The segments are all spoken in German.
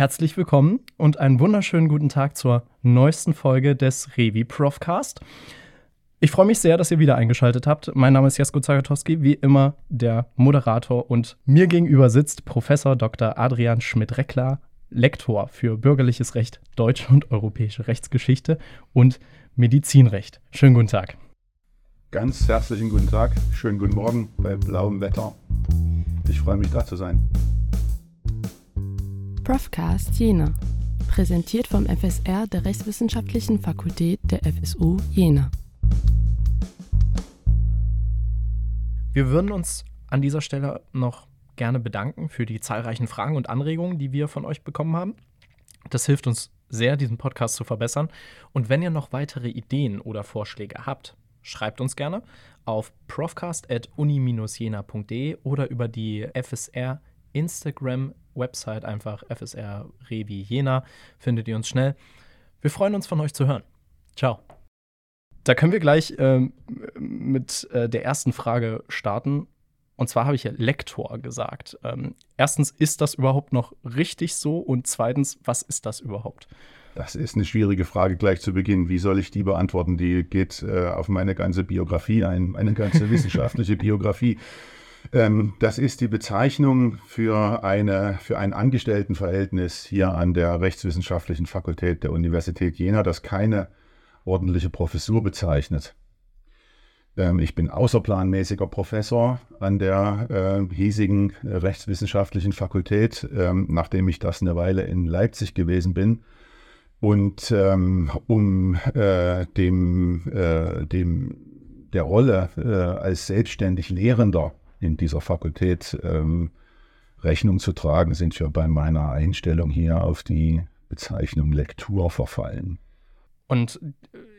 Herzlich willkommen und einen wunderschönen guten Tag zur neuesten Folge des Revi Profcast. Ich freue mich sehr, dass ihr wieder eingeschaltet habt. Mein Name ist Jesko Zagatowski, wie immer der Moderator und mir gegenüber sitzt Professor Dr. Adrian Schmidt-Reckler, Lektor für bürgerliches Recht, deutsche und europäische Rechtsgeschichte und Medizinrecht. Schönen guten Tag. Ganz herzlichen guten Tag, schönen guten Morgen bei blauem Wetter. Ich freue mich, da zu sein. Profcast Jena, präsentiert vom FSR der Rechtswissenschaftlichen Fakultät der FSU Jena. Wir würden uns an dieser Stelle noch gerne bedanken für die zahlreichen Fragen und Anregungen, die wir von euch bekommen haben. Das hilft uns sehr, diesen Podcast zu verbessern. Und wenn ihr noch weitere Ideen oder Vorschläge habt, schreibt uns gerne auf profcast.uni-jena.de oder über die FSR Instagram-Website einfach FSR Revi Jena. Findet ihr uns schnell. Wir freuen uns von euch zu hören. Ciao. Da können wir gleich ähm, mit äh, der ersten Frage starten. Und zwar habe ich ja Lektor gesagt. Ähm, erstens, ist das überhaupt noch richtig so? Und zweitens, was ist das überhaupt? Das ist eine schwierige Frage gleich zu Beginn. Wie soll ich die beantworten? Die geht äh, auf meine ganze Biografie ein, eine ganze wissenschaftliche Biografie. Ähm, das ist die Bezeichnung für, eine, für ein Angestelltenverhältnis hier an der Rechtswissenschaftlichen Fakultät der Universität Jena, das keine ordentliche Professur bezeichnet. Ähm, ich bin außerplanmäßiger Professor an der äh, hiesigen äh, Rechtswissenschaftlichen Fakultät, ähm, nachdem ich das eine Weile in Leipzig gewesen bin. Und ähm, um äh, dem, äh, dem, der Rolle äh, als selbstständig Lehrender in dieser Fakultät ähm, Rechnung zu tragen, sind wir bei meiner Einstellung hier auf die Bezeichnung Lektur verfallen. Und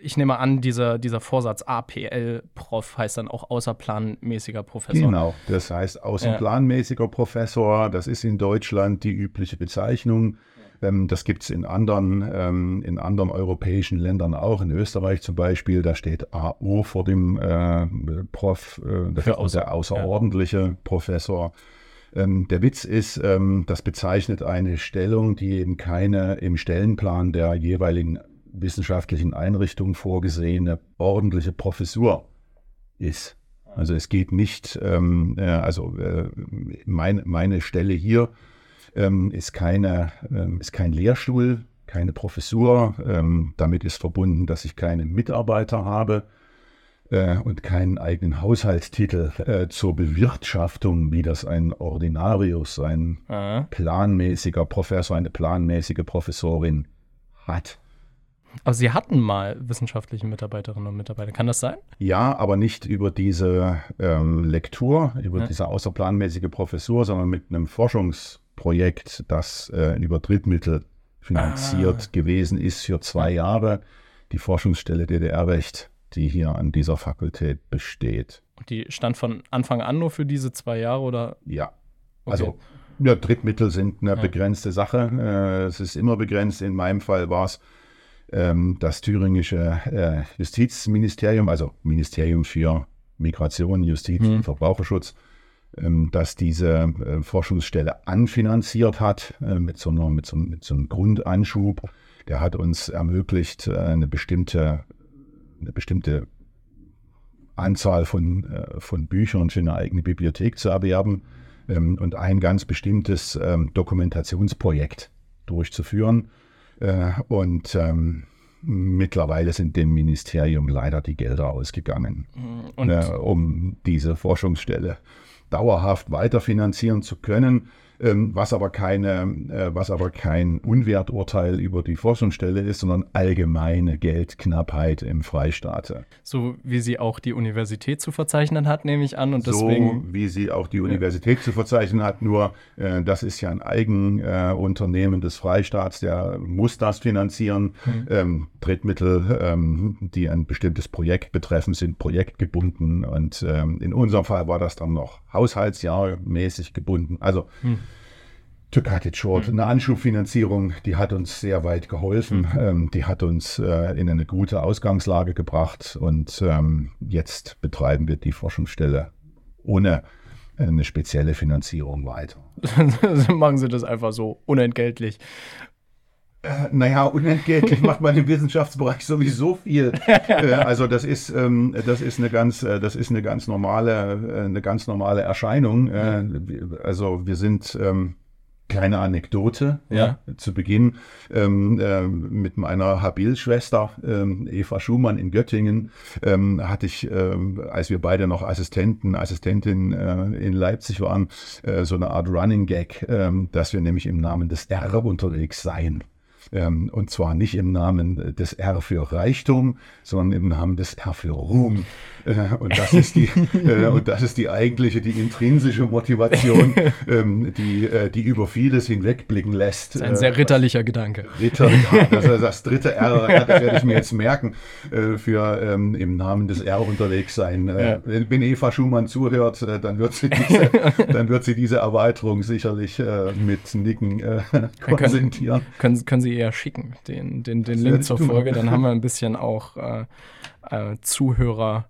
ich nehme an, dieser, dieser Vorsatz APL-Prof heißt dann auch außerplanmäßiger Professor. Genau, das heißt außerplanmäßiger ja. Professor. Das ist in Deutschland die übliche Bezeichnung. Ähm, das gibt es in anderen, ähm, in anderen europäischen Ländern auch. In Österreich zum Beispiel, da steht AO vor dem äh, Prof, äh, das ist der außerordentliche ja. Professor. Ähm, der Witz ist, ähm, das bezeichnet eine Stellung, die eben keine im Stellenplan der jeweiligen wissenschaftlichen Einrichtung vorgesehene ordentliche Professur ist. Also es geht nicht, ähm, äh, also äh, mein, meine Stelle hier ähm, ist, keine, ähm, ist kein Lehrstuhl, keine Professur. Ähm, damit ist verbunden, dass ich keine Mitarbeiter habe äh, und keinen eigenen Haushaltstitel äh, zur Bewirtschaftung, wie das ein Ordinarius, ein Aha. planmäßiger Professor, eine planmäßige Professorin hat. Aber Sie hatten mal wissenschaftliche Mitarbeiterinnen und Mitarbeiter. Kann das sein? Ja, aber nicht über diese ähm, Lektur, über ja. diese außerplanmäßige Professur, sondern mit einem Forschungsprojekt, das äh, über Drittmittel finanziert ah. gewesen ist für zwei Jahre. Die Forschungsstelle DDR-Recht, die hier an dieser Fakultät besteht. Und die stand von Anfang an nur für diese zwei Jahre oder? Ja. Okay. Also ja, Drittmittel sind eine ja. begrenzte Sache. Äh, es ist immer begrenzt. In meinem Fall war es ähm, das thüringische äh, Justizministerium, also Ministerium für Migration, Justiz mhm. und Verbraucherschutz, ähm, dass diese äh, Forschungsstelle anfinanziert hat äh, mit, so einer, mit, so, mit so einem Grundanschub. Der hat uns ermöglicht, äh, eine bestimmte, eine bestimmte Anzahl von, von Büchern für eine eigene Bibliothek zu erwerben ähm, und ein ganz bestimmtes ähm, Dokumentationsprojekt durchzuführen. Und ähm, mittlerweile sind dem Ministerium leider die Gelder ausgegangen, mhm. äh, um diese Forschungsstelle dauerhaft weiterfinanzieren zu können. Ähm, was aber keine, äh, was aber kein Unwerturteil über die Forschungsstelle ist, sondern allgemeine Geldknappheit im Freistaate. So wie sie auch die Universität zu verzeichnen hat, nehme ich an. Und deswegen, so wie sie auch die Universität ja. zu verzeichnen hat, nur äh, das ist ja ein Eigenunternehmen äh, des Freistaats, der muss das finanzieren. Mhm. Ähm, Drittmittel, ähm, die ein bestimmtes Projekt betreffen, sind projektgebunden und ähm, in unserem Fall war das dann noch haushaltsjahrmäßig gebunden. Also mhm. To cut it short, mhm. eine Anschubfinanzierung, die hat uns sehr weit geholfen. Mhm. Ähm, die hat uns äh, in eine gute Ausgangslage gebracht und ähm, jetzt betreiben wir die Forschungsstelle ohne eine spezielle Finanzierung weiter. Machen Sie das einfach so unentgeltlich. Äh, naja, unentgeltlich macht man im Wissenschaftsbereich sowieso viel. äh, also das ist, ähm, das ist eine ganz, äh, das ist eine ganz normale, äh, eine ganz normale Erscheinung. Äh, also wir sind ähm, kleine Anekdote ja. ja zu Beginn ähm, äh, mit meiner Habil-Schwester ähm, Eva Schumann in Göttingen ähm, hatte ich, ähm, als wir beide noch Assistenten, Assistentin äh, in Leipzig waren, äh, so eine Art Running Gag, ähm, dass wir nämlich im Namen des R unterwegs seien. Ähm, und zwar nicht im Namen des R für Reichtum, sondern im Namen des R für Ruhm. Äh, und, das ist die, äh, und das ist die eigentliche, die intrinsische Motivation, ähm, die, äh, die über vieles hinwegblicken lässt. Das ist ein sehr ritterlicher Gedanke. Ritter, ja, das, ist das dritte R, das werde ich mir jetzt merken, für ähm, im Namen des R unterwegs sein. Ja. Wenn Eva Schumann zuhört, dann wird sie diese, dann wird sie diese Erweiterung sicherlich mit Nicken konsentieren. Können, können, können Sie eher schicken, den, den, den Link zur Folge, dann haben wir ein bisschen auch äh, äh, Zuhörer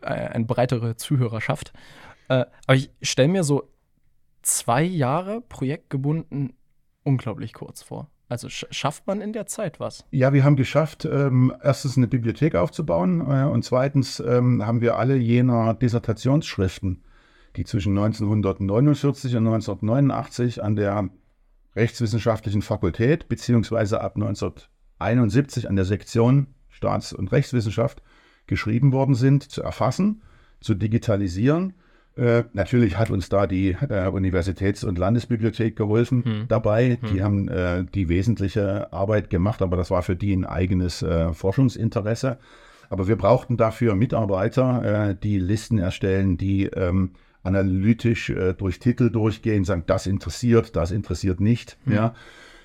äh, eine breitere Zuhörerschaft. Äh, aber ich stelle mir so zwei Jahre projektgebunden unglaublich kurz vor. Also sch schafft man in der Zeit was? Ja, wir haben geschafft, ähm, erstens eine Bibliothek aufzubauen äh, und zweitens ähm, haben wir alle jener Dissertationsschriften, die zwischen 1949 und 1989 an der Rechtswissenschaftlichen Fakultät beziehungsweise ab 1971 an der Sektion Staats- und Rechtswissenschaft geschrieben worden sind, zu erfassen, zu digitalisieren. Äh, natürlich hat uns da die äh, Universitäts- und Landesbibliothek geholfen hm. dabei. Hm. Die haben äh, die wesentliche Arbeit gemacht, aber das war für die ein eigenes äh, Forschungsinteresse. Aber wir brauchten dafür Mitarbeiter, äh, die Listen erstellen, die ähm, analytisch äh, durch Titel durchgehen, sagen, das interessiert, das interessiert nicht. Hm. Ja.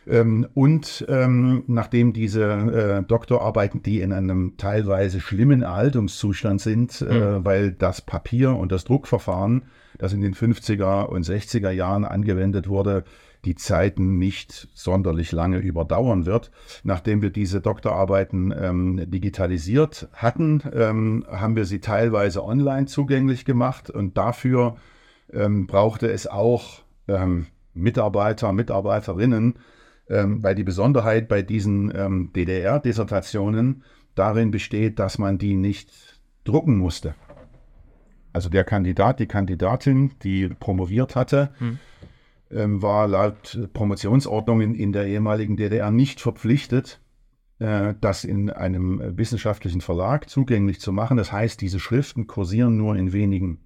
Ähm, und ähm, nachdem diese äh, Doktorarbeiten, die in einem teilweise schlimmen Erhaltungszustand sind, mhm. äh, weil das Papier und das Druckverfahren, das in den 50er und 60er Jahren angewendet wurde, die Zeiten nicht sonderlich lange überdauern wird. Nachdem wir diese Doktorarbeiten ähm, digitalisiert hatten, ähm, haben wir sie teilweise online zugänglich gemacht und dafür ähm, brauchte es auch ähm, Mitarbeiter, Mitarbeiterinnen, ähm, weil die Besonderheit bei diesen ähm, DDR-Dissertationen darin besteht, dass man die nicht drucken musste. Also der Kandidat, die Kandidatin, die promoviert hatte, hm. Ähm, war laut Promotionsordnungen in der ehemaligen DDR nicht verpflichtet, äh, das in einem wissenschaftlichen Verlag zugänglich zu machen. Das heißt, diese Schriften kursieren nur in wenigen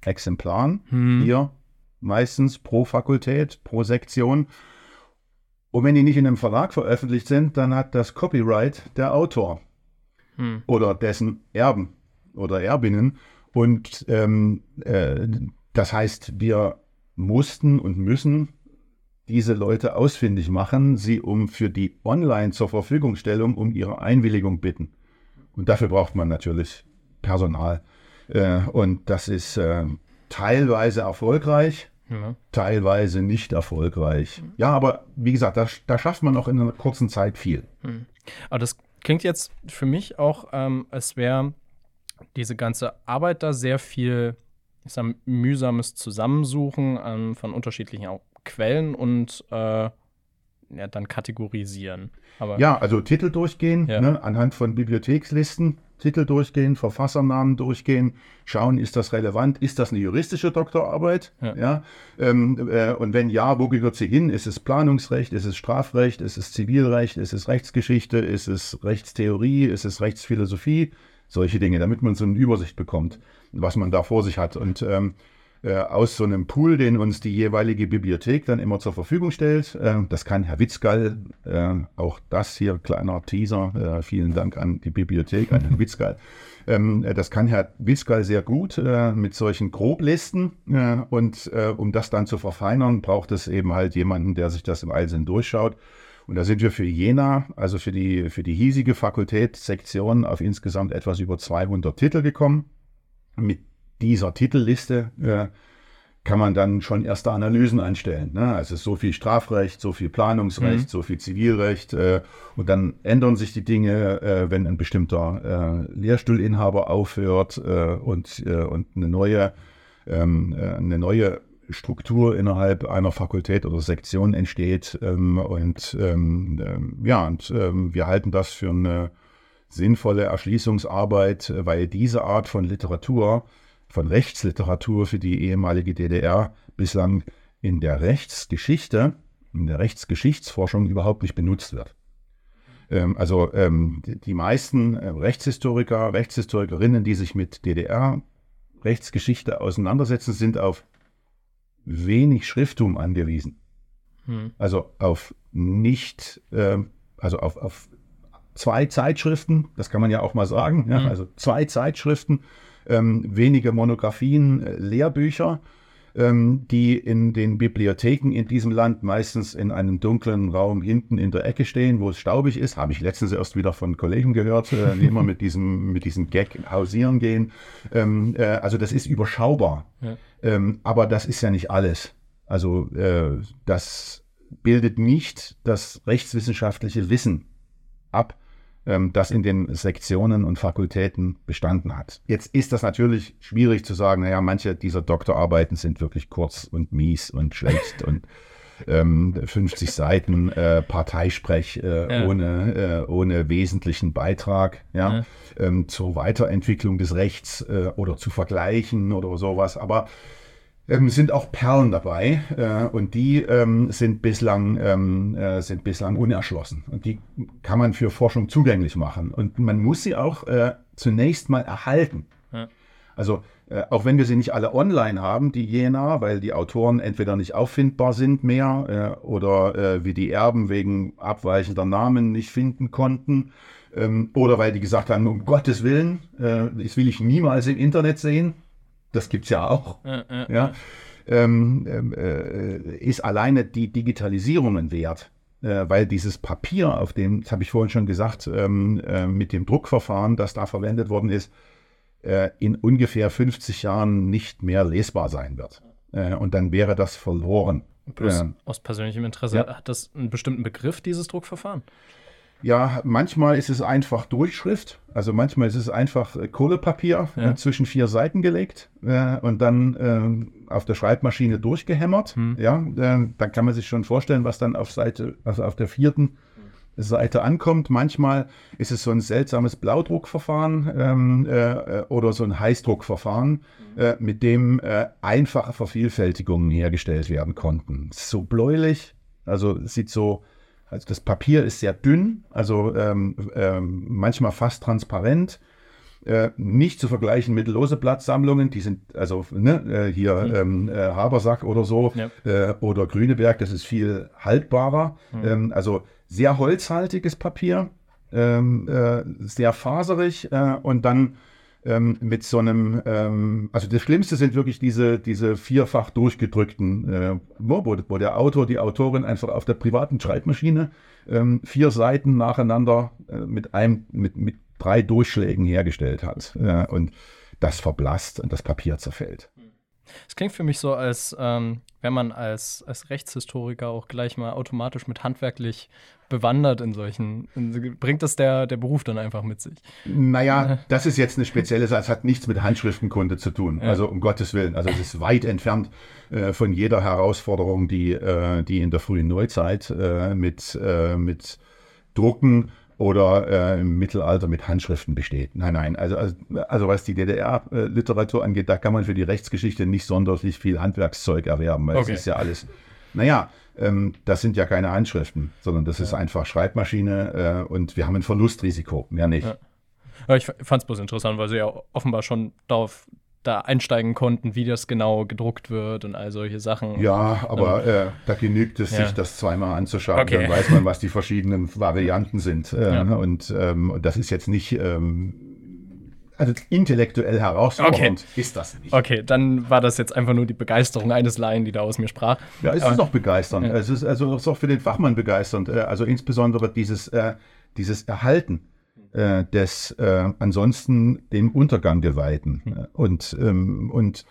Exemplaren, hm. hier meistens pro Fakultät, pro Sektion. Und wenn die nicht in einem Verlag veröffentlicht sind, dann hat das Copyright der Autor hm. oder dessen Erben oder Erbinnen. Und ähm, äh, das heißt, wir mussten und müssen diese Leute ausfindig machen, sie um für die Online zur Verfügungstellung um ihre Einwilligung bitten. Und dafür braucht man natürlich Personal. Äh, und das ist äh, teilweise erfolgreich, ja. Teilweise nicht erfolgreich. Ja, aber wie gesagt, da, da, schafft man auch in einer kurzen Zeit viel. Mhm. Aber das klingt jetzt für mich auch, ähm, als wäre diese ganze Arbeit da sehr viel ich sag, mühsames Zusammensuchen ähm, von unterschiedlichen Quellen und äh, ja, dann kategorisieren. Aber ja, also Titel durchgehen, ja. ne, anhand von Bibliothekslisten, Titel durchgehen, Verfassernamen durchgehen, schauen, ist das relevant, ist das eine juristische Doktorarbeit? Ja. ja? Ähm, äh, und wenn ja, wo gehört sie hin? Ist es Planungsrecht, ist es Strafrecht, ist es Zivilrecht, ist es Rechtsgeschichte, ist es Rechtstheorie, ist es Rechtsphilosophie? Solche Dinge, damit man so eine Übersicht bekommt, was man da vor sich hat. Und ähm, äh, aus so einem Pool, den uns die jeweilige Bibliothek dann immer zur Verfügung stellt. Äh, das kann Herr Witzgall, äh, auch das hier, kleiner Teaser, äh, vielen Dank an die Bibliothek, an Herrn Witzgall. Ähm, äh, das kann Herr Witzgall sehr gut äh, mit solchen Groblisten und um das dann zu verfeinern, braucht es eben halt jemanden, der sich das im Eilsinn durchschaut. Und da sind wir für Jena, also für die, für die hiesige Fakultätssektion, auf insgesamt etwas über 200 Titel gekommen. Mit dieser Titelliste äh, kann man dann schon erste Analysen anstellen. Ne? Also so viel Strafrecht, so viel Planungsrecht, mhm. so viel Zivilrecht. Äh, und dann ändern sich die Dinge, äh, wenn ein bestimmter äh, Lehrstuhlinhaber aufhört äh, und, äh, und eine neue ähm, äh, eine neue Struktur innerhalb einer Fakultät oder Sektion entsteht. Ähm, und ähm, äh, ja, und ähm, wir halten das für eine sinnvolle Erschließungsarbeit, weil diese Art von Literatur, von Rechtsliteratur für die ehemalige DDR bislang in der Rechtsgeschichte, in der Rechtsgeschichtsforschung überhaupt nicht benutzt wird. Ähm, also ähm, die meisten äh, Rechtshistoriker, Rechtshistorikerinnen, die sich mit DDR-Rechtsgeschichte auseinandersetzen, sind auf wenig Schrifttum angewiesen. Hm. Also auf nicht, äh, also auf, auf zwei Zeitschriften, das kann man ja auch mal sagen, ja, hm. also zwei Zeitschriften, ähm, wenige Monographien, äh, Lehrbücher ähm, die in den Bibliotheken in diesem Land meistens in einem dunklen Raum hinten in der Ecke stehen, wo es staubig ist. Habe ich letztens erst wieder von Kollegen gehört, äh, die immer mit diesem, mit diesem Gag hausieren gehen. Ähm, äh, also das ist überschaubar. Ja. Ähm, aber das ist ja nicht alles. Also äh, das bildet nicht das rechtswissenschaftliche Wissen ab, ähm, das in den Sektionen und Fakultäten bestanden hat. Jetzt ist das natürlich schwierig zu sagen, naja, manche dieser Doktorarbeiten sind wirklich kurz und mies und schlecht und ähm, 50 Seiten äh, Parteisprech äh, ja. ohne, äh, ohne wesentlichen Beitrag ja, ja. Ähm, zur Weiterentwicklung des Rechts äh, oder zu vergleichen oder sowas. Aber ähm, sind auch Perlen dabei äh, und die ähm, sind, bislang, ähm, äh, sind bislang unerschlossen. Und die kann man für Forschung zugänglich machen. Und man muss sie auch äh, zunächst mal erhalten. Ja. Also äh, auch wenn wir sie nicht alle online haben, die Jena, weil die Autoren entweder nicht auffindbar sind mehr äh, oder äh, wir die Erben wegen abweichender Namen nicht finden konnten ähm, oder weil die gesagt haben, um Gottes Willen, das will ich niemals im Internet sehen das gibt es ja auch, ja. Ähm, ähm, äh, ist alleine die Digitalisierung ein Wert. Äh, weil dieses Papier, auf dem, das habe ich vorhin schon gesagt, ähm, äh, mit dem Druckverfahren, das da verwendet worden ist, äh, in ungefähr 50 Jahren nicht mehr lesbar sein wird. Äh, und dann wäre das verloren. Ähm, aus persönlichem Interesse, hat das einen bestimmten Begriff, dieses Druckverfahren? Ja, manchmal ist es einfach Durchschrift. Also manchmal ist es einfach äh, Kohlepapier ja. zwischen vier Seiten gelegt äh, und dann äh, auf der Schreibmaschine durchgehämmert. Hm. Ja, äh, dann kann man sich schon vorstellen, was dann auf Seite, also auf der vierten Seite ankommt. Manchmal ist es so ein seltsames Blaudruckverfahren ähm, äh, oder so ein Heißdruckverfahren, mhm. mit dem einfache Vervielfältigungen hergestellt werden konnten. So bläulich, also sieht so also das Papier ist sehr dünn, also ähm, ähm, manchmal fast transparent. Äh, nicht zu vergleichen mit lose Blattsammlungen, die sind also ne, äh, hier mhm. ähm, äh, Habersack oder so ja. Äh, oder Grüneberg, das ist viel haltbarer. Mhm. Ähm, also sehr holzhaltiges Papier, ähm, äh, sehr faserig äh, und dann ähm, mit so einem, ähm, also das Schlimmste sind wirklich diese, diese vierfach durchgedrückten, äh, wo, wo der Autor, die Autorin einfach auf der privaten Schreibmaschine ähm, vier Seiten nacheinander äh, mit einem, mit, mit drei Durchschlägen hergestellt hat. Äh, und das verblasst und das Papier zerfällt. Es klingt für mich so, als ähm, wenn man als, als Rechtshistoriker auch gleich mal automatisch mit handwerklich bewandert in solchen, in, bringt das der, der Beruf dann einfach mit sich? Naja, das ist jetzt eine spezielle Sache, es hat nichts mit Handschriftenkunde zu tun, ja. also um Gottes Willen, also es ist weit entfernt äh, von jeder Herausforderung, die, äh, die in der frühen Neuzeit äh, mit, äh, mit Drucken oder äh, im Mittelalter mit Handschriften besteht. Nein, nein. Also, also, also was die DDR-Literatur angeht, da kann man für die Rechtsgeschichte nicht sonderlich viel Handwerkszeug erwerben. Weil okay. Es ist ja alles. Naja, ähm, das sind ja keine Handschriften, sondern das ja. ist einfach Schreibmaschine äh, und wir haben ein Verlustrisiko, mehr nicht. Ja. Ich fand es bloß interessant, weil sie ja offenbar schon darauf da einsteigen konnten, wie das genau gedruckt wird und all solche Sachen. Ja, aber äh, da genügt es, ja. sich das zweimal anzuschauen. Okay. Dann weiß man, was die verschiedenen Varianten sind. Äh, ja. Und ähm, das ist jetzt nicht. Ähm, also intellektuell herausfordernd okay. ist das nicht. Okay, dann war das jetzt einfach nur die Begeisterung eines Laien, die da aus mir sprach. Ja, es ist auch begeisternd. Ja. Es ist also es ist auch für den Fachmann begeisternd. Äh, also insbesondere dieses, äh, dieses Erhalten äh, des äh, ansonsten dem Untergang geweihten. Mhm. Und, ähm, und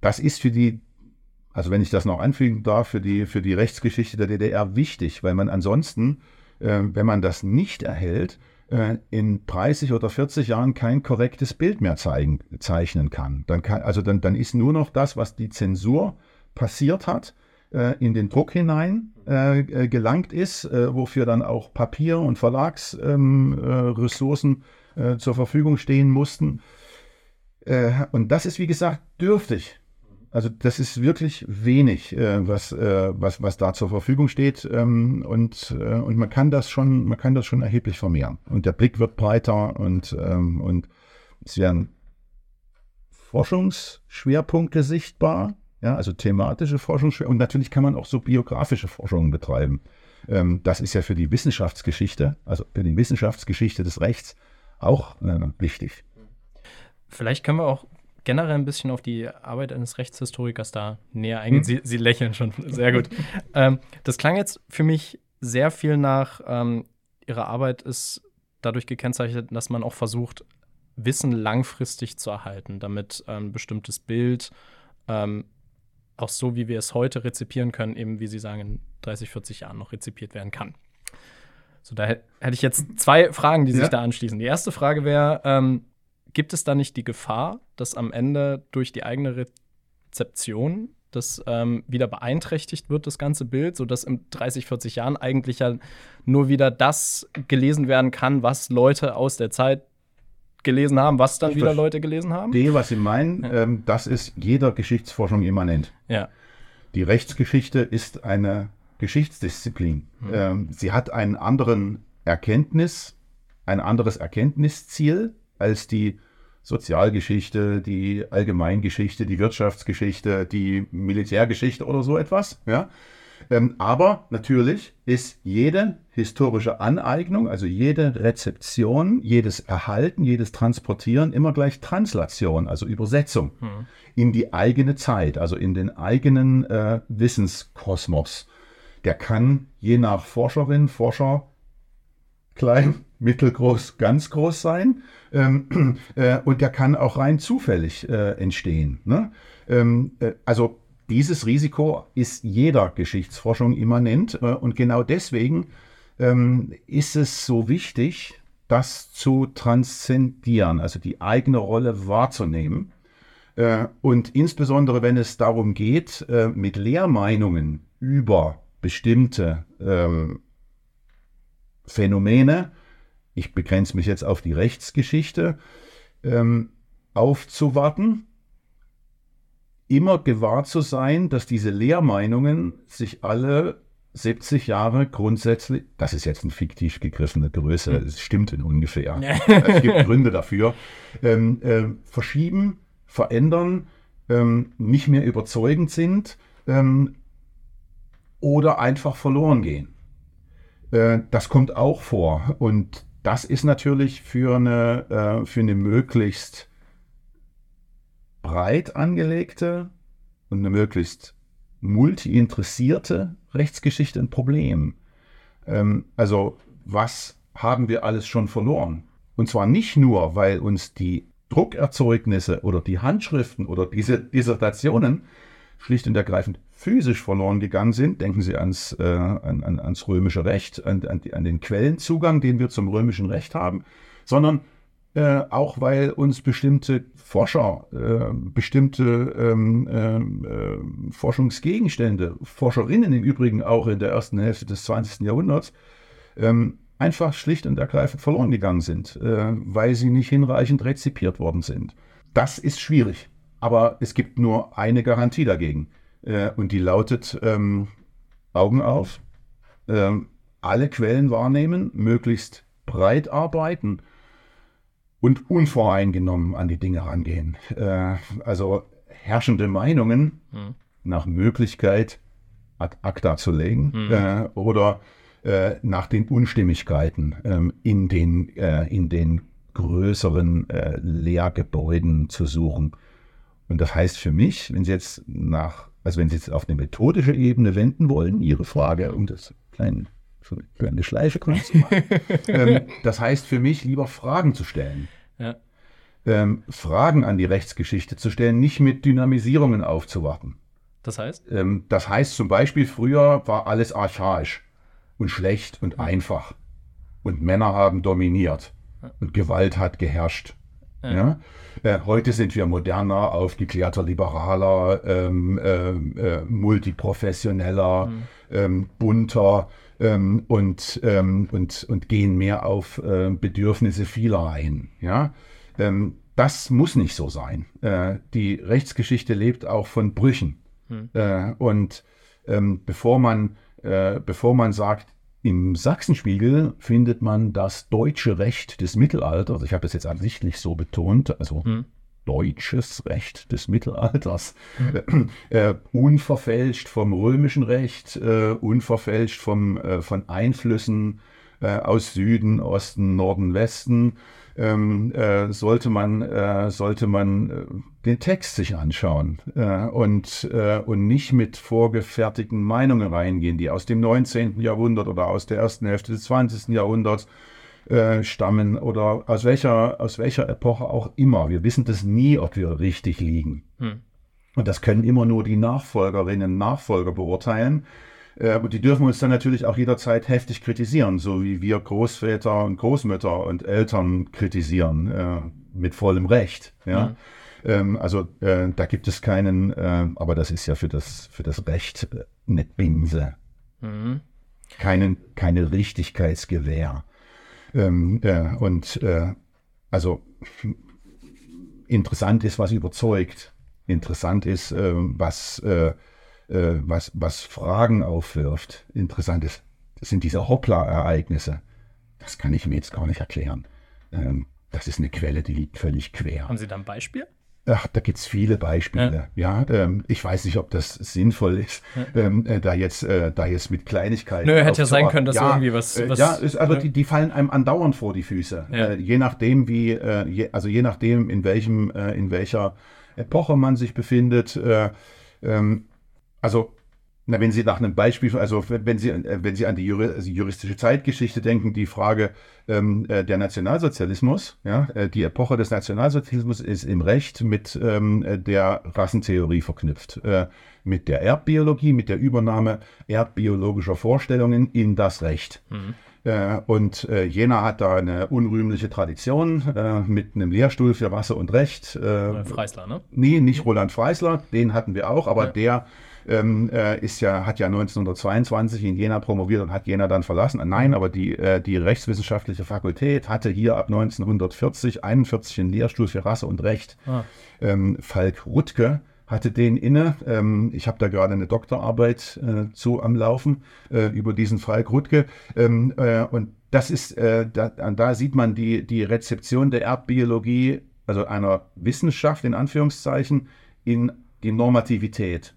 das ist für die, also wenn ich das noch anfügen darf, für die, für die Rechtsgeschichte der DDR wichtig, weil man ansonsten, äh, wenn man das nicht erhält, in 30 oder 40 Jahren kein korrektes Bild mehr zeigen, zeichnen kann. Dann kann also dann, dann ist nur noch das, was die Zensur passiert hat, äh, in den Druck hinein äh, äh gelangt ist, äh, wofür dann auch Papier- und Verlagsressourcen ähm, äh, zur Verfügung stehen mussten. und das ist, wie gesagt, dürftig. Also das ist wirklich wenig, was, was, was da zur Verfügung steht. Ähm, und, und man kann das schon, man kann das schon erheblich vermehren. Und der Blick wird breiter und, ähm, und es werden Forschungsschwerpunkte sichtbar ja, also thematische Forschung. Und natürlich kann man auch so biografische Forschungen betreiben. Ähm, das ist ja für die Wissenschaftsgeschichte, also für die Wissenschaftsgeschichte des Rechts auch äh, wichtig. Vielleicht können wir auch generell ein bisschen auf die Arbeit eines Rechtshistorikers da näher eingehen. Hm. Sie, Sie, lächeln schon sehr gut. ähm, das klang jetzt für mich sehr viel nach, ähm, Ihre Arbeit ist dadurch gekennzeichnet, dass man auch versucht, Wissen langfristig zu erhalten, damit ein bestimmtes Bild ähm, auch so, wie wir es heute rezipieren können, eben wie Sie sagen, in 30, 40 Jahren noch rezipiert werden kann. So, da hätte ich jetzt zwei Fragen, die sich ja. da anschließen. Die erste Frage wäre, ähm, gibt es da nicht die Gefahr, dass am Ende durch die eigene Rezeption das ähm, wieder beeinträchtigt wird, das ganze Bild, sodass in 30, 40 Jahren eigentlich ja nur wieder das gelesen werden kann, was Leute aus der Zeit gelesen haben, was dann ich wieder Leute gelesen haben? Die, was Sie meinen, ja. ähm, das ist jeder Geschichtsforschung immanent. Ja. Die Rechtsgeschichte ist eine Geschichtsdisziplin. Mhm. Ähm, sie hat einen anderen Erkenntnis, ein anderes Erkenntnisziel als die Sozialgeschichte, die Allgemeingeschichte, die Wirtschaftsgeschichte, die Militärgeschichte oder so etwas. Ja? Ähm, aber natürlich ist jede historische Aneignung, also jede Rezeption, jedes Erhalten, jedes Transportieren immer gleich Translation, also Übersetzung mhm. in die eigene Zeit, also in den eigenen äh, Wissenskosmos. Der kann je nach Forscherin, Forscher klein, mittelgroß, ganz groß sein. Ähm, äh, und der kann auch rein zufällig äh, entstehen. Ne? Ähm, äh, also dieses Risiko ist jeder Geschichtsforschung immanent äh, und genau deswegen ähm, ist es so wichtig, das zu transzendieren, also die eigene Rolle wahrzunehmen. Äh, und insbesondere, wenn es darum geht, äh, mit Lehrmeinungen über bestimmte ähm, Phänomene, ich begrenze mich jetzt auf die Rechtsgeschichte, ähm, aufzuwarten immer gewahr zu sein, dass diese Lehrmeinungen sich alle 70 Jahre grundsätzlich, das ist jetzt eine fiktiv gegriffene Größe, hm. es stimmt in ungefähr, es gibt Gründe dafür, ähm, äh, verschieben, verändern, ähm, nicht mehr überzeugend sind ähm, oder einfach verloren gehen. Äh, das kommt auch vor und das ist natürlich für eine, äh, für eine möglichst breit angelegte und eine möglichst multi-interessierte Rechtsgeschichte ein Problem. Ähm, also was haben wir alles schon verloren? Und zwar nicht nur, weil uns die Druckerzeugnisse oder die Handschriften oder diese Dissertationen schlicht und ergreifend physisch verloren gegangen sind. Denken Sie ans, äh, an, an, ans römische Recht, an, an, den Quellenzugang, den wir zum römischen Recht haben, sondern äh, auch weil uns bestimmte Forscher, äh, bestimmte ähm, ähm, äh, Forschungsgegenstände, Forscherinnen im Übrigen auch in der ersten Hälfte des 20. Jahrhunderts, ähm, einfach schlicht und ergreifend verloren gegangen sind, äh, weil sie nicht hinreichend rezipiert worden sind. Das ist schwierig, aber es gibt nur eine Garantie dagegen äh, und die lautet ähm, Augen auf, ähm, alle Quellen wahrnehmen, möglichst breit arbeiten und unvoreingenommen an die Dinge rangehen. Äh, also herrschende Meinungen mhm. nach Möglichkeit ad acta zu legen mhm. äh, oder äh, nach den Unstimmigkeiten ähm, in, den, äh, in den größeren äh, Lehrgebäuden zu suchen. Und das heißt für mich, wenn Sie jetzt nach, also wenn Sie jetzt auf eine methodische Ebene wenden wollen, Ihre Frage, um das kleinen eine Schleife kannst ähm, das heißt für mich, lieber Fragen zu stellen. Ja. Ähm, Fragen an die Rechtsgeschichte zu stellen, nicht mit Dynamisierungen aufzuwarten. Das heißt? Ähm, das heißt zum Beispiel, früher war alles archaisch und schlecht und einfach. und Männer haben dominiert und Gewalt hat geherrscht. Ja. Äh, heute sind wir moderner, aufgeklärter, liberaler, ähm, äh, äh, multiprofessioneller, mhm. ähm, bunter ähm, und, ähm, und, und gehen mehr auf äh, Bedürfnisse vieler ein. Ja? Ähm, das muss nicht so sein. Äh, die Rechtsgeschichte lebt auch von Brüchen. Mhm. und ähm, bevor, man, bevor man sagt, im Sachsenspiegel findet man das deutsche Recht des Mittelalters, ich habe das jetzt absichtlich so betont, also hm. deutsches Recht des Mittelalters, hm. äh, unverfälscht vom römischen Recht, äh, unverfälscht vom, äh, von Einflüssen äh, aus Süden, Osten, Norden, Westen, ähm, äh, sollte man, äh, sollte man äh, den Text sich anschauen äh, und, äh, und nicht mit vorgefertigten Meinungen reingehen, die aus dem 19. Jahrhundert oder aus der ersten Hälfte des 20. Jahrhunderts äh, stammen oder aus welcher, aus welcher Epoche auch immer. Wir wissen das nie, ob wir richtig liegen. Hm. Und das können immer nur die Nachfolgerinnen und Nachfolger beurteilen. Äh, und die dürfen uns dann natürlich auch jederzeit heftig kritisieren, so wie wir Großväter und Großmütter und Eltern kritisieren, äh, mit vollem Recht. Ja? Mhm. Ähm, also äh, da gibt es keinen, äh, aber das ist ja für das, für das Recht äh, eine Binse. Mhm. Keinen, keine Richtigkeitsgewähr. Ähm, äh, und also interessant ist, was überzeugt. Interessant ist, was äh, was, was Fragen aufwirft. Interessant ist, das sind diese Hoppla-Ereignisse. Das kann ich mir jetzt gar nicht erklären. Ähm, das ist eine Quelle, die liegt völlig quer. Haben Sie da ein Beispiel? Ach, da gibt es viele Beispiele. Ja, ja ähm, ich weiß nicht, ob das sinnvoll ist, ja. ähm, äh, da, jetzt, äh, da jetzt mit Kleinigkeiten. Nö, hätte ja sein können, dass ja, irgendwie was. Äh, was ja, ist, also die, die, fallen einem andauernd vor die Füße. Äh, je nachdem, wie, äh, je, also je nachdem, in welchem, in welcher Epoche man sich befindet. Ähm, also, na, wenn Sie nach einem Beispiel, also wenn Sie, wenn Sie an die also juristische Zeitgeschichte denken, die Frage ähm, äh, der Nationalsozialismus, ja, äh, die Epoche des Nationalsozialismus ist im Recht mit ähm, der Rassentheorie verknüpft, äh, mit der Erbbiologie, mit der Übernahme erbbiologischer Vorstellungen in das Recht. Mhm. Äh, und äh, Jena hat da eine unrühmliche Tradition äh, mit einem Lehrstuhl für Wasser und Recht. Äh, Freisler, ne? Nee, nicht Roland Freisler, den hatten wir auch, aber ja. der ähm, äh, ist ja, hat ja 1922 in Jena promoviert und hat Jena dann verlassen. Nein, aber die, äh, die Rechtswissenschaftliche Fakultät hatte hier ab 1940, 41 einen Lehrstuhl für Rasse und Recht. Ah. Ähm, Falk Ruttke hatte den inne. Ähm, ich habe da gerade eine Doktorarbeit äh, zu am Laufen äh, über diesen Falk Ruttke. Ähm, äh, und das ist, äh, da, da, sieht man die, die Rezeption der Erbbiologie, also einer Wissenschaft in Anführungszeichen, in die Normativität.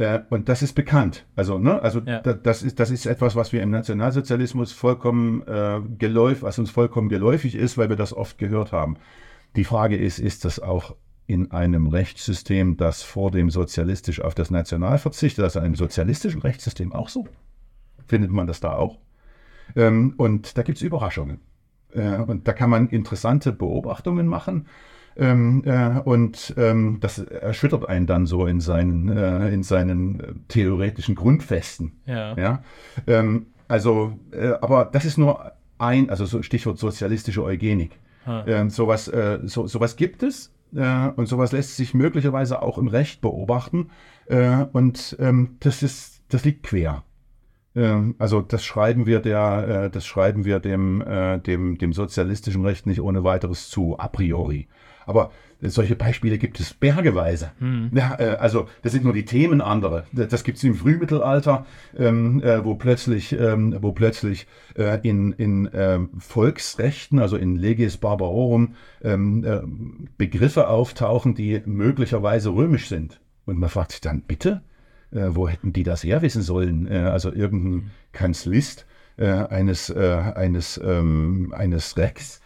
Äh, und das ist bekannt. Also, ne, also ja. da, das, ist, das ist etwas, was wir im Nationalsozialismus vollkommen äh, geläufig, was uns vollkommen geläufig ist, weil wir das oft gehört haben. Die Frage ist, ist das auch in einem Rechtssystem, das vor dem sozialistisch auf das National verzichtet, also einem sozialistischen Rechtssystem auch so? Findet man das da auch? Ähm, und da gibt es Überraschungen. Äh, und da kann man interessante Beobachtungen machen. Ähm, äh, und ähm, das erschüttert einen dann so in seinen, äh, in seinen äh, theoretischen Grundfesten. Ja. ja? Ähm, also, äh, aber das ist nur ein, also so Stichwort sozialistische Eugenik. Ähm, sowas, äh, so, sowas gibt es äh, und sowas lässt sich möglicherweise auch im Recht beobachten. und ähm, das ist, das liegt quer. Ähm, also das schreiben wir der, das schreiben wir dem, dem, dem sozialistischen Recht nicht ohne weiteres zu, a priori. Aber solche Beispiele gibt es bergeweise. Hm. Ja, äh, also das sind nur die Themen andere. Das gibt es im Frühmittelalter, ähm, äh, wo plötzlich, ähm, wo plötzlich äh, in, in ähm, Volksrechten, also in Leges Barbarorum, äh, Begriffe auftauchen, die möglicherweise römisch sind. Und man fragt sich dann, bitte, wo hätten die das her wissen sollen? Also irgendein Kanzlist eines, eines, eines Rex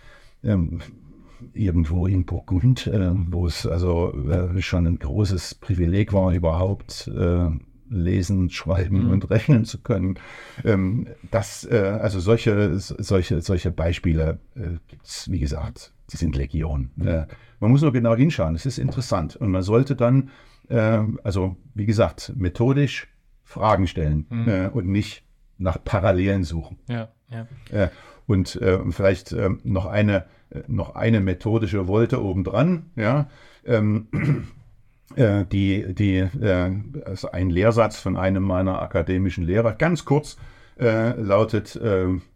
irgendwo in Burgund, äh, wo es also äh, schon ein großes Privileg war, überhaupt äh, lesen, schreiben mhm. und rechnen zu können. Ähm, das, äh, also solche, solche, solche Beispiele äh, gibt es, wie gesagt, die sind Legion. Mhm. man muss nur genau hinschauen, es ist interessant. Und man sollte dann, also wie gesagt, methodisch Fragen stellen mhm. und nicht nach Parallelen suchen. Ja, ja. Und vielleicht äh, noch, eine, noch eine methodische Wolte obendran. Ja? Ähm, äh, die, die, äh, also ein Lehrsatz von einem meiner akademischen Lehrer, ganz kurz, äh, lautet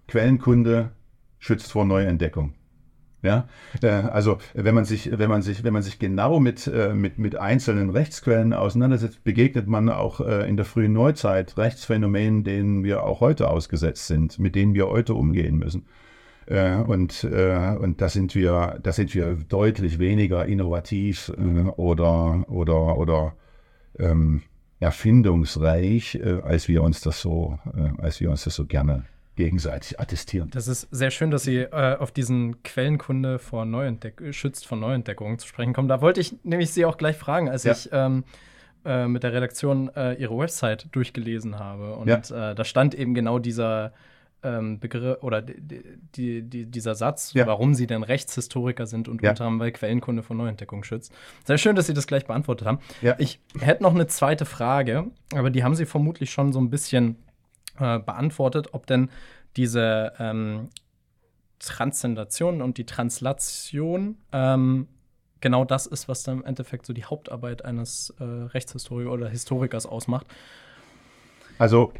Quellenkunde schützt vor Neuentdeckung. Ja, äh, also wenn man sich, wenn man sich, wenn man sich genau mit, äh, mit, mit einzelnen Rechtsquellen auseinandersetzt, begegnet man auch äh, in der frühen Neuzeit Rechtsphänomenen, denen wir auch heute ausgesetzt sind, mit denen wir heute umgehen müssen. Und, und da sind wir, da sind wir deutlich weniger innovativ oder, oder, oder ähm, erfindungsreich, als wir uns das so, als wir uns das so gerne gegenseitig attestieren. Das ist sehr schön, dass Sie äh, auf diesen Quellenkunde vor Neuentdeck schützt vor Neuentdeckungen zu sprechen kommen. Da wollte ich nämlich Sie auch gleich fragen, als ja. ich ähm, äh, mit der Redaktion äh, Ihre Website durchgelesen habe. Und ja. Äh, da stand eben genau dieser ähm, Begriff oder die, die, dieser Satz, ja. warum Sie denn Rechtshistoriker sind und unter anderem weil Quellenkunde vor Neuentdeckung schützt. Sehr schön, dass Sie das gleich beantwortet haben. Ich hätte noch eine zweite Frage, aber die haben Sie vermutlich schon so ein bisschen äh, beantwortet, ob denn diese ähm, Transzendation und die Translation ähm, genau das ist, was dann im Endeffekt so die Hauptarbeit eines äh, Rechtshistorikers oder Historikers ausmacht. Also,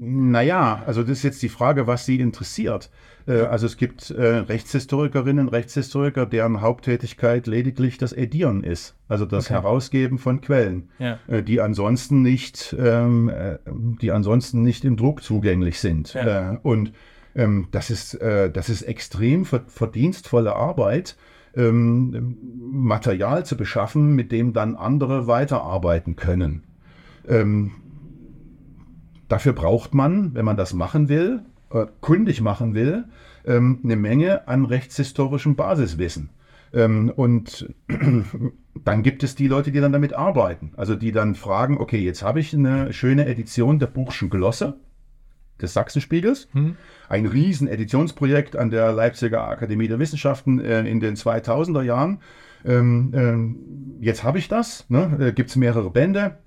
naja, also das ist jetzt die Frage, was Sie interessiert. Äh, also es gibt äh, Rechtshistorikerinnen, Rechtshistoriker, deren Haupttätigkeit lediglich das Edieren ist, also das okay. Herausgeben von Quellen, ja. Äh, die ansonsten nicht, ähm, die ansonsten nicht im Druck zugänglich sind. Ja. und ähm, das ist, das ist extrem verdienstvolle Arbeit. Ähm, Material zu beschaffen, mit dem dann andere weiterarbeiten können. Dafür braucht man, wenn man das machen will, äh, kundig machen will, ähm, eine Menge an rechtshistorischem Basiswissen. Ähm, und dann gibt es die Leute, die dann damit arbeiten. Also die dann fragen, okay, jetzt habe ich eine schöne Edition der Buchschen Glosse des Sachsenspiegels. Hm. Ein riesen Editionsprojekt an der Leipziger Akademie der Wissenschaften äh, in den 2000er Jahren. Ähm, ähm, jetzt habe ich das, ne? äh, gibt es mehrere Bände.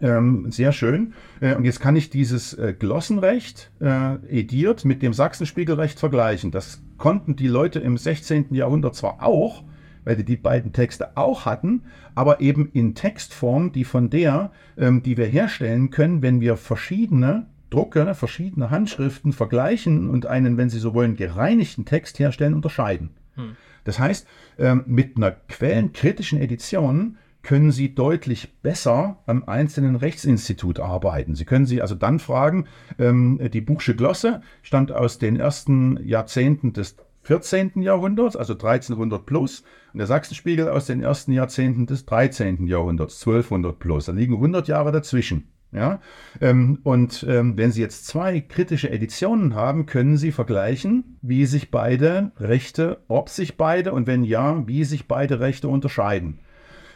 Ähm, sehr schön. Äh, und jetzt kann ich dieses äh, Glossenrecht äh, ediert mit dem Sachsenspiegelrecht vergleichen. Das konnten die Leute im 16. Jahrhundert zwar auch, weil die die beiden Texte auch hatten, aber eben in Textform, die von der, ähm, die wir herstellen können, wenn wir verschiedene Drucke, verschiedene Handschriften vergleichen und einen, wenn Sie so wollen, gereinigten Text herstellen, unterscheiden. Hm. Das heißt, ähm, mit einer quellenkritischen Edition können Sie deutlich besser am einzelnen Rechtsinstitut arbeiten. Sie können Sie also dann fragen, ähm, die Buchsche Glosse stammt aus den ersten Jahrzehnten des 14. Jahrhunderts, also 1300 plus, und der Sachsenspiegel aus den ersten Jahrzehnten des 13. Jahrhunderts, 1200 plus. Da liegen 100 Jahre dazwischen. Ja? Ähm, und ähm, wenn Sie jetzt zwei kritische Editionen haben, können Sie vergleichen, wie sich beide Rechte, ob sich beide und wenn ja, wie sich beide Rechte unterscheiden.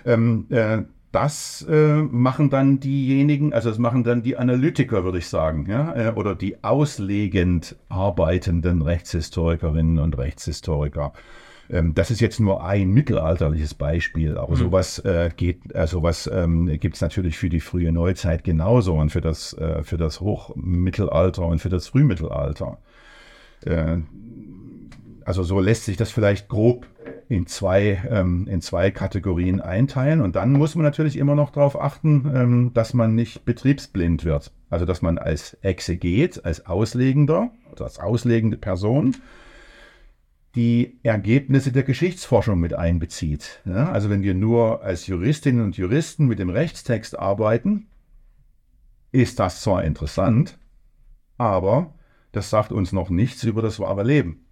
Ähm, äh, das äh, machen dann diejenigen, also das machen dann die Analytiker, würde ich sagen, ja, äh, oder die auslegend arbeitenden Rechtshistorikerinnen und Rechtshistoriker. Ähm, das ist jetzt nur ein mittelalterliches Beispiel, aber mhm. sowas äh, geht, äh, sowas ähm, gibt es natürlich für die frühe Neuzeit genauso und für das, äh, für das Hochmittelalter und für das Frühmittelalter. Äh, also so lässt sich das vielleicht grob in zwei, ähm, in zwei Kategorien einteilen. Und dann muss man natürlich immer noch darauf achten, ähm, dass man nicht betriebsblind wird. Also dass man als Exeget, als Auslegender, also als auslegende Person, die Ergebnisse der Geschichtsforschung mit einbezieht. Ja, also wenn wir nur als Juristinnen und Juristen mit dem Rechtstext arbeiten, ist das zwar interessant, aber das sagt uns noch nichts über das wahre Leben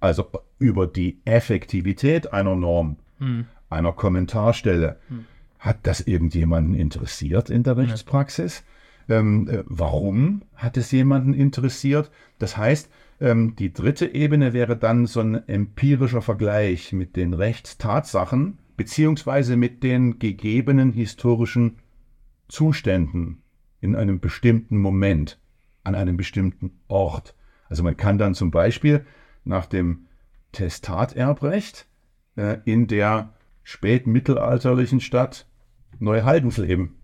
also über die Effektivität einer Norm, hm. einer Kommentarstelle. Hm. Hat das irgendjemanden interessiert in der Rechtspraxis? Ja. Ähm, äh, warum hat es jemanden interessiert? Das heißt, ähm, die dritte Ebene wäre dann so ein empirischer Vergleich mit den Rechtstatsachen beziehungsweise mit den gegebenen historischen Zuständen in einem bestimmten Moment, an einem bestimmten Ort. Also man kann dann zum Beispiel nach dem Testaterbrecht äh, in der spätmittelalterlichen Stadt Neuhaldensleben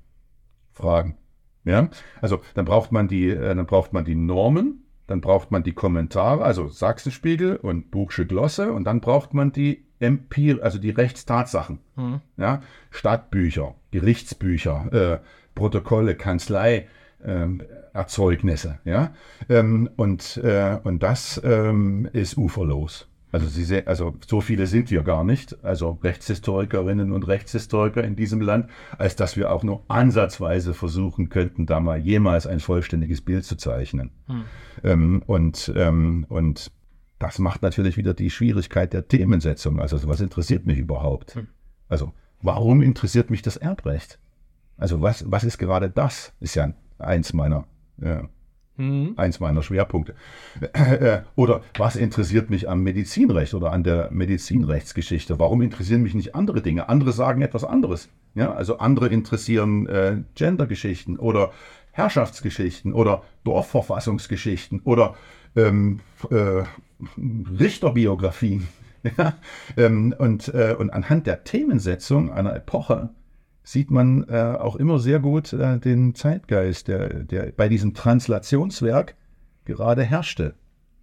fragen. Ja, also dann braucht man die, äh, dann braucht man die Normen dann braucht man die Kommentare, also Sachsenspiegel und Buchsche Glosse und dann braucht man die Empir, also die Rechtstatsachen. Mhm. Ja, Stadtbücher, Gerichtsbücher, äh, Protokolle, Kanzlei, ähm, Erzeugnisse. Ja? Ähm, und, äh, und das ähm, ist uferlos. Also, Sie also so viele sind wir gar nicht, also Rechtshistorikerinnen und Rechtshistoriker in diesem Land, als dass wir auch nur ansatzweise versuchen könnten, da mal jemals ein vollständiges Bild zu zeichnen. Hm. Ähm, und, ähm, und das macht natürlich wieder die Schwierigkeit der Themensetzung. Also was interessiert mich überhaupt? Hm. Also warum interessiert mich das Erbrecht? Also was, was ist gerade das? Ist ja eins meiner ja, Mhm. Eins meiner Schwerpunkte. Äh, oder was interessiert mich am Medizinrecht oder an der Medizinrechtsgeschichte? Warum interessieren mich nicht andere Dinge? Andere sagen etwas anderes. Ja, also andere interessieren äh, Gendergeschichten oder Herrschaftsgeschichten oder Dorfverfassungsgeschichten oder ähm, äh, Richterbiografien. Ja? Ähm, und, äh, und anhand der Themensetzung einer Epoche sieht man äh, auch immer sehr gut äh, den Zeitgeist, der, der bei diesem Translationswerk gerade herrschte.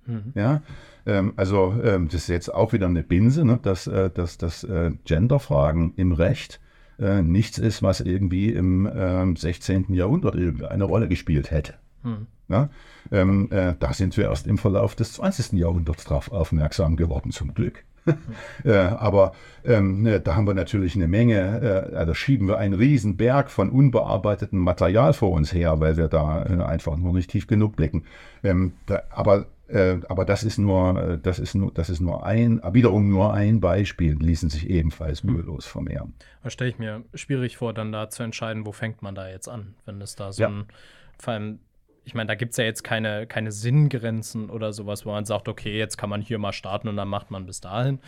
Mhm. Ja, ähm, also ähm, das ist jetzt auch wieder eine Binse, ne, dass, äh, dass, dass äh, Genderfragen im Recht äh, nichts ist, was irgendwie im 16. Ähm, Jahrhundert eine Rolle gespielt hätte. Mhm. Ja, ähm, äh, da sind wir erst im Verlauf des 20. Jahrhunderts darauf aufmerksam geworden, zum Glück. äh, aber ähm, ne, da haben wir natürlich eine Menge, äh, da schieben wir einen riesen Berg von unbearbeitetem Material vor uns her, weil wir da äh, einfach nur nicht tief genug blicken. Ähm, da, aber äh, aber das ist nur, äh, das ist nur, das ist nur ein, wiederum nur ein Beispiel, ließen sich ebenfalls hm. mühelos vermehren. Da stelle ich mir schwierig vor, dann da zu entscheiden, wo fängt man da jetzt an, wenn es da so ja. ein, vor allem ich meine, da gibt es ja jetzt keine, keine Sinngrenzen oder sowas, wo man sagt, okay, jetzt kann man hier mal starten und dann macht man bis dahin.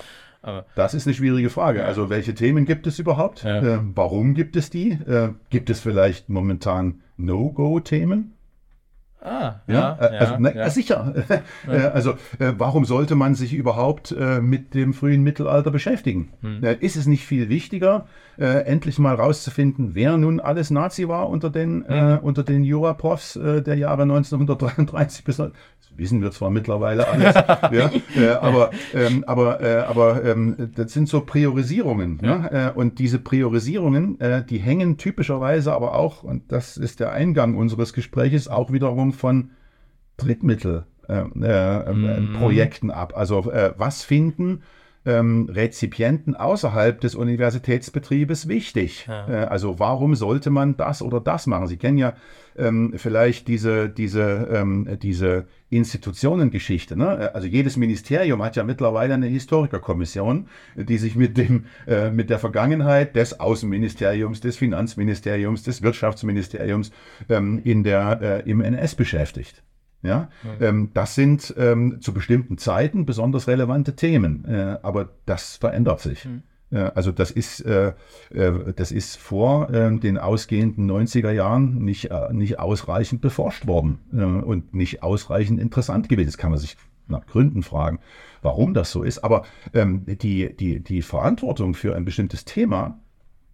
Aber das ist eine schwierige Frage. Also, welche Themen gibt es überhaupt? Ja. Äh, warum gibt es die? Äh, gibt es vielleicht momentan No-Go-Themen? Ah, ja, ja, äh, also, ne, ja. sicher. Ja. Äh, also, äh, warum sollte man sich überhaupt äh, mit dem frühen Mittelalter beschäftigen? Hm. Äh, ist es nicht viel wichtiger, endlich mal rauszufinden, wer nun alles Nazi war unter den, hm. unter den Jura-Profs der Jahre 1933 bis wissen wir zwar mittlerweile alles, ja, aber, ähm, aber, aber ähm, das sind so Priorisierungen. Ja. Ne? Äh, und diese Priorisierungen, die hängen typischerweise aber auch, und das ist der Eingang unseres Gespräches, auch wiederum von Drittmittelprojekten äh, mhm. ab. Also äh, was finden ähm, Rezipienten außerhalb des Universitätsbetriebes wichtig. Ja. Äh, also warum sollte man das oder das machen? Sie kennen ja ähm, vielleicht diese, diese, ähm, diese Institutionengeschichte. Ne? Also jedes Ministerium hat ja mittlerweile eine Historikerkommission, die sich mit, dem, äh, mit der Vergangenheit des Außenministeriums, des Finanzministeriums, des Wirtschaftsministeriums ähm, in der, äh, im NS beschäftigt. Ja, ähm, das sind ähm, zu bestimmten Zeiten besonders relevante Themen, äh, aber das verändert sich. Mhm. Äh, also das ist, äh, äh das ist vor äh, den ausgehenden 90er Jahren nicht, äh, nicht ausreichend beforscht worden und nicht ausreichend interessant gewesen. Das kann man sich nach Gründen fragen, warum das so ist. Aber ähm, die, die, die Verantwortung für ein bestimmtes Thema,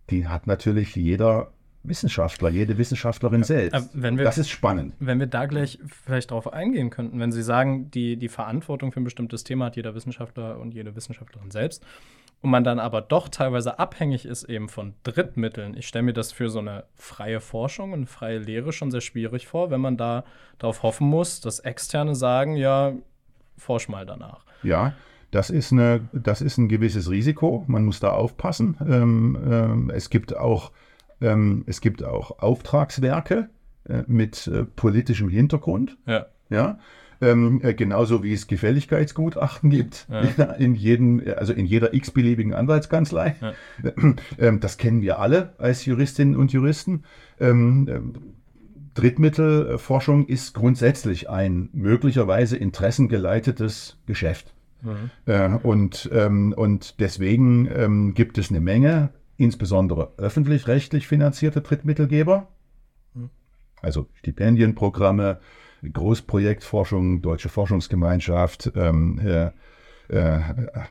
die hat natürlich jeder Wissenschaftler, jede Wissenschaftlerin selbst. Wir, das ist spannend. Wenn wir da gleich vielleicht darauf eingehen könnten, wenn Sie sagen, die, die Verantwortung für ein bestimmtes Thema hat jeder Wissenschaftler und jede Wissenschaftlerin selbst und man dann aber doch teilweise abhängig ist eben von Drittmitteln. Ich stelle mir das für so eine freie Forschung und freie Lehre schon sehr schwierig vor, wenn man da darauf hoffen muss, dass Externe sagen, ja, forsch mal danach. Ja, das ist, eine, das ist ein gewisses Risiko. Man muss da aufpassen. Ähm, ähm, es gibt auch ähm, es gibt auch Auftragswerke äh, mit äh, politischem Hintergrund. Ja. ja? Ähm, äh, genauso wie es Gefälligkeitsgutachten gibt ja. in jedem, also in jeder x-beliebigen Anwaltskanzlei. Ja. Ähm, das kennen wir alle als Juristinnen und Juristen. Ähm, ähm, Drittmittelforschung ist grundsätzlich ein möglicherweise interessengeleitetes Geschäft. Mhm. Äh, und, ähm, und deswegen ähm, gibt es eine Menge insbesondere öffentlich-rechtlich finanzierte Drittmittelgeber, hm. also Stipendienprogramme, Großprojektforschung, Deutsche Forschungsgemeinschaft, ähm, äh, äh,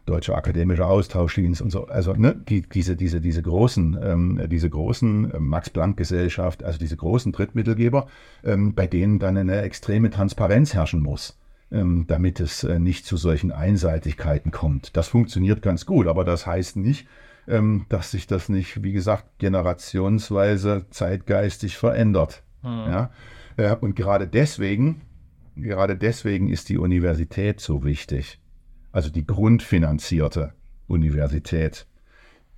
Deutscher Akademischer Austauschdienst und so, also ne, die, diese, diese, diese großen, ähm, diese großen äh, Max-Planck-Gesellschaft, also diese großen Drittmittelgeber, ähm, bei denen dann eine extreme Transparenz herrschen muss, ähm, damit es äh, nicht zu solchen Einseitigkeiten kommt. Das funktioniert ganz gut, aber das heißt nicht, ähm, dass sich das nicht, wie gesagt, generationsweise zeitgeistig verändert. Hm. Ja? Und gerade deswegen, gerade deswegen ist die Universität so wichtig also die grundfinanzierte Universität,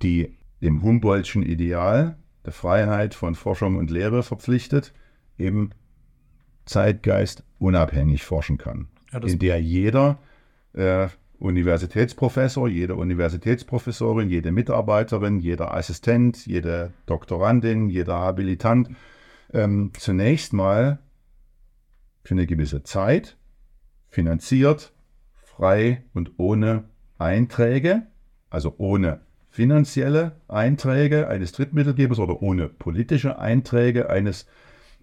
die dem Humboldtschen Ideal der Freiheit von Forschung und Lehre verpflichtet, eben Zeitgeist unabhängig forschen kann, ja, in der jeder äh, Universitätsprofessor, jede Universitätsprofessorin, jede Mitarbeiterin, jeder Assistent, jede Doktorandin, jeder Habilitant ähm, zunächst mal für eine gewisse Zeit finanziert frei und ohne Einträge, also ohne finanzielle Einträge eines Drittmittelgebers oder ohne politische Einträge eines,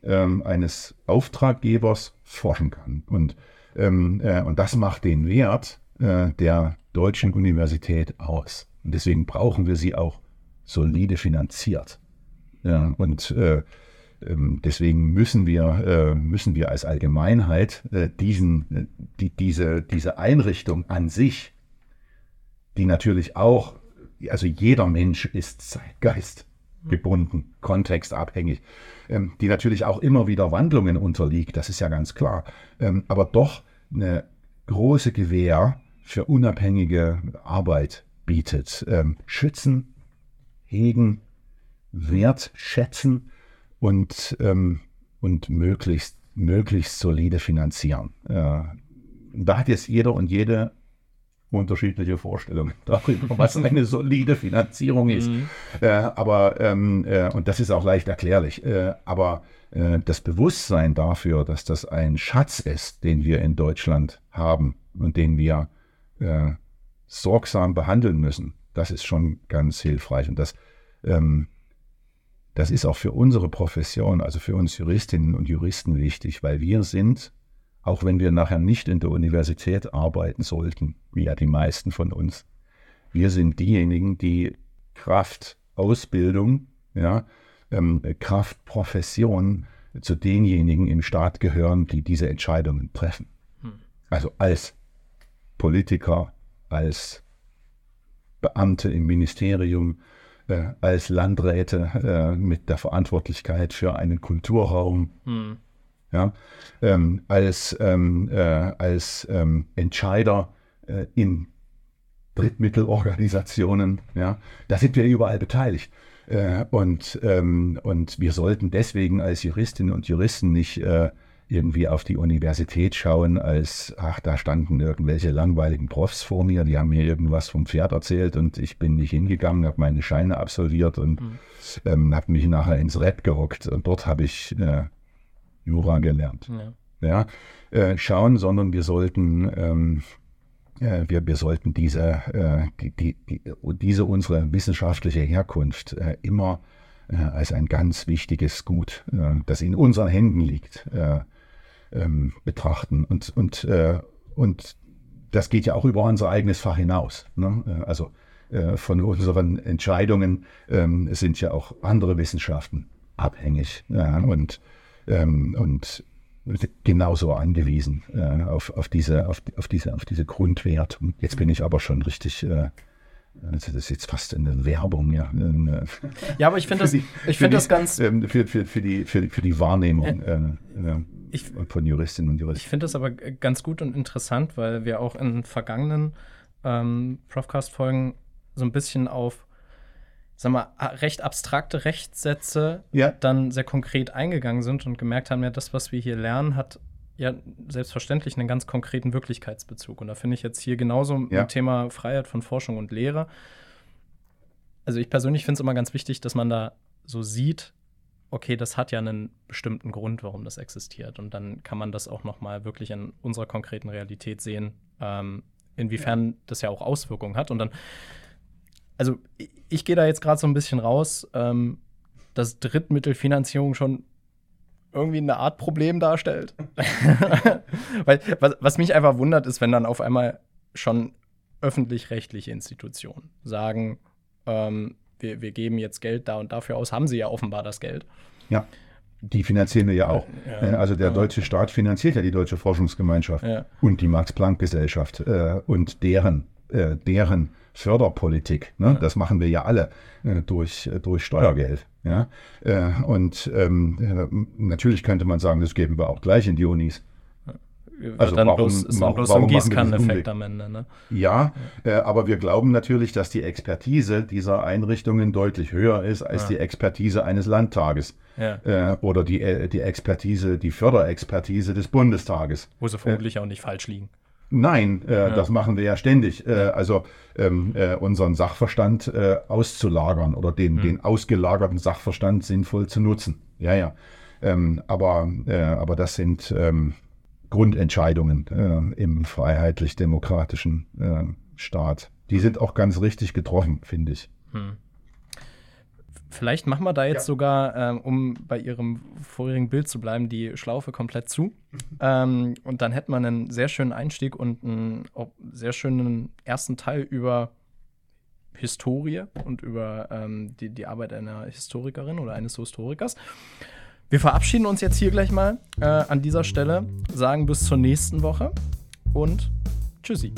ähm, eines Auftraggebers forschen kann. Und, ähm, äh, und das macht den Wert äh, der deutschen Universität aus. Und deswegen brauchen wir sie auch solide finanziert. Ja, und äh, ähm, deswegen müssen wir, äh, müssen wir als Allgemeinheit äh, diesen, äh, die, diese, diese Einrichtung an sich, die natürlich auch, also jeder Mensch ist Zeitgeist gebunden, kontextabhängig, ähm, die natürlich auch immer wieder Wandlungen unterliegt, das ist ja ganz klar, ähm, aber doch eine große Gewähr für unabhängige Arbeit bietet. Schützen, hegen, wertschätzen und, ähm, und möglichst, möglichst solide finanzieren. Äh, da hat jetzt jeder und jede unterschiedliche Vorstellungen darüber, was eine solide Finanzierung ist. Mhm. Äh, aber, ähm, äh, und das ist auch leicht erklärlich, äh, aber äh, das Bewusstsein dafür, dass das ein Schatz ist, den wir in Deutschland haben und den wir äh, sorgsam behandeln müssen, das ist schon ganz hilfreich. Und das ähm, das ist auch für unsere Profession, also für uns Juristinnen und Juristen wichtig, weil wir sind, auch wenn wir nachher nicht in der Universität arbeiten sollten, wie ja die meisten von uns, wir sind diejenigen, die Kraft Ausbildung, ja, ähm, Kraft Profession zu denjenigen im Staat gehören, die diese Entscheidungen treffen. Hm. Also als Politiker, als Beamte im Ministerium, äh, als Landräte äh, mit der Verantwortlichkeit für einen Kulturraum, hm. ja, ähm, als, ähm, äh, als ähm, Entscheider äh, in Drittmittelorganisationen, ja, da sind wir überall beteiligt. Äh, und, ähm, und wir sollten deswegen als Juristinnen und Juristen nicht äh, irgendwie auf die Universität schauen, als, ach, da standen irgendwelche langweiligen Profs vor mir, die haben mir irgendwas vom Pferd erzählt und ich bin nicht hingegangen, habe meine Scheine absolviert und mhm. ähm, habe mich nachher ins Rett gehockt und dort habe ich äh, Jura gelernt. Ja, ja äh, schauen, sondern wir sollten, ähm, äh, wir, wir sollten diese, äh, die, die, die, diese unsere wissenschaftliche Herkunft äh, immer als ein ganz wichtiges Gut, das in unseren Händen liegt, ähm, betrachten. Und, und, äh, und das geht ja auch über unser eigenes Fach hinaus. Ne? Äh, also äh, von unseren Entscheidungen ähm, sind ja auch andere Wissenschaften abhängig ja? und, ähm, und genauso angewiesen äh, auf, auf, diese, auf, auf, diese, auf diese Grundwertung. Jetzt bin ich aber schon richtig äh, das ist jetzt fast eine Werbung, ja. Ja, aber ich finde das, ich find das ganz. Ähm, für, für, für, die, für, für die Wahrnehmung. Äh, ich, von Juristinnen und Juristen. Ich finde das aber ganz gut und interessant, weil wir auch in vergangenen ähm, Profcast-Folgen so ein bisschen auf, sag mal, recht abstrakte Rechtssätze ja. dann sehr konkret eingegangen sind und gemerkt haben, ja, das, was wir hier lernen, hat ja selbstverständlich einen ganz konkreten Wirklichkeitsbezug. Und da finde ich jetzt hier genauso ja. im Thema Freiheit von Forschung und Lehre. Also ich persönlich finde es immer ganz wichtig, dass man da so sieht, okay, das hat ja einen bestimmten Grund, warum das existiert. Und dann kann man das auch noch mal wirklich in unserer konkreten Realität sehen, ähm, inwiefern ja. das ja auch Auswirkungen hat. Und dann, also ich, ich gehe da jetzt gerade so ein bisschen raus, ähm, dass Drittmittelfinanzierung schon irgendwie eine Art Problem darstellt. Weil was, was mich einfach wundert, ist, wenn dann auf einmal schon öffentlich-rechtliche Institutionen sagen, ähm, wir, wir geben jetzt Geld da und dafür aus, haben sie ja offenbar das Geld. Ja. Die finanzieren wir ja auch. Ja, äh, also der ja. deutsche Staat finanziert ja die deutsche Forschungsgemeinschaft ja. und die Max-Planck-Gesellschaft äh, und deren, äh, deren Förderpolitik. Ne? Das machen wir ja alle äh, durch, äh, durch Steuergeld. Ja? Äh, und ähm, natürlich könnte man sagen, das geben wir auch gleich in die Unis. Also dann warum, bloß, ist dann bloß ein Gießkanneneffekt am Ende. Ne? Ja, äh, aber wir glauben natürlich, dass die Expertise dieser Einrichtungen deutlich höher ist als ja. die Expertise eines Landtages. Ja. Äh, oder die, äh, die Expertise, die Förderexpertise des Bundestages. Wo sie vermutlich auch nicht falsch liegen. Nein, äh, ja. das machen wir ja ständig. Äh, also ähm, äh, unseren Sachverstand auszulagern oder den, hm. den ausgelagerten Sachverstand sinnvoll zu nutzen. Ja, ja. Ähm, aber, aber das sind ähm, Grundentscheidungen äh, im freiheitlich-demokratischen Staat. Die sind auch ganz richtig getroffen, finde ich. Hm. Vielleicht machen wir da jetzt ja. sogar, ähm, um bei Ihrem vorigen Bild zu bleiben, die Schlaufe komplett zu. Ähm, und dann hätten wir einen sehr schönen Einstieg und einen sehr schönen ersten Teil über Historie und über ähm, die, die Arbeit einer Historikerin oder eines Historikers. Wir verabschieden uns jetzt hier gleich mal äh, an dieser Stelle, sagen bis zur nächsten Woche und tschüssi.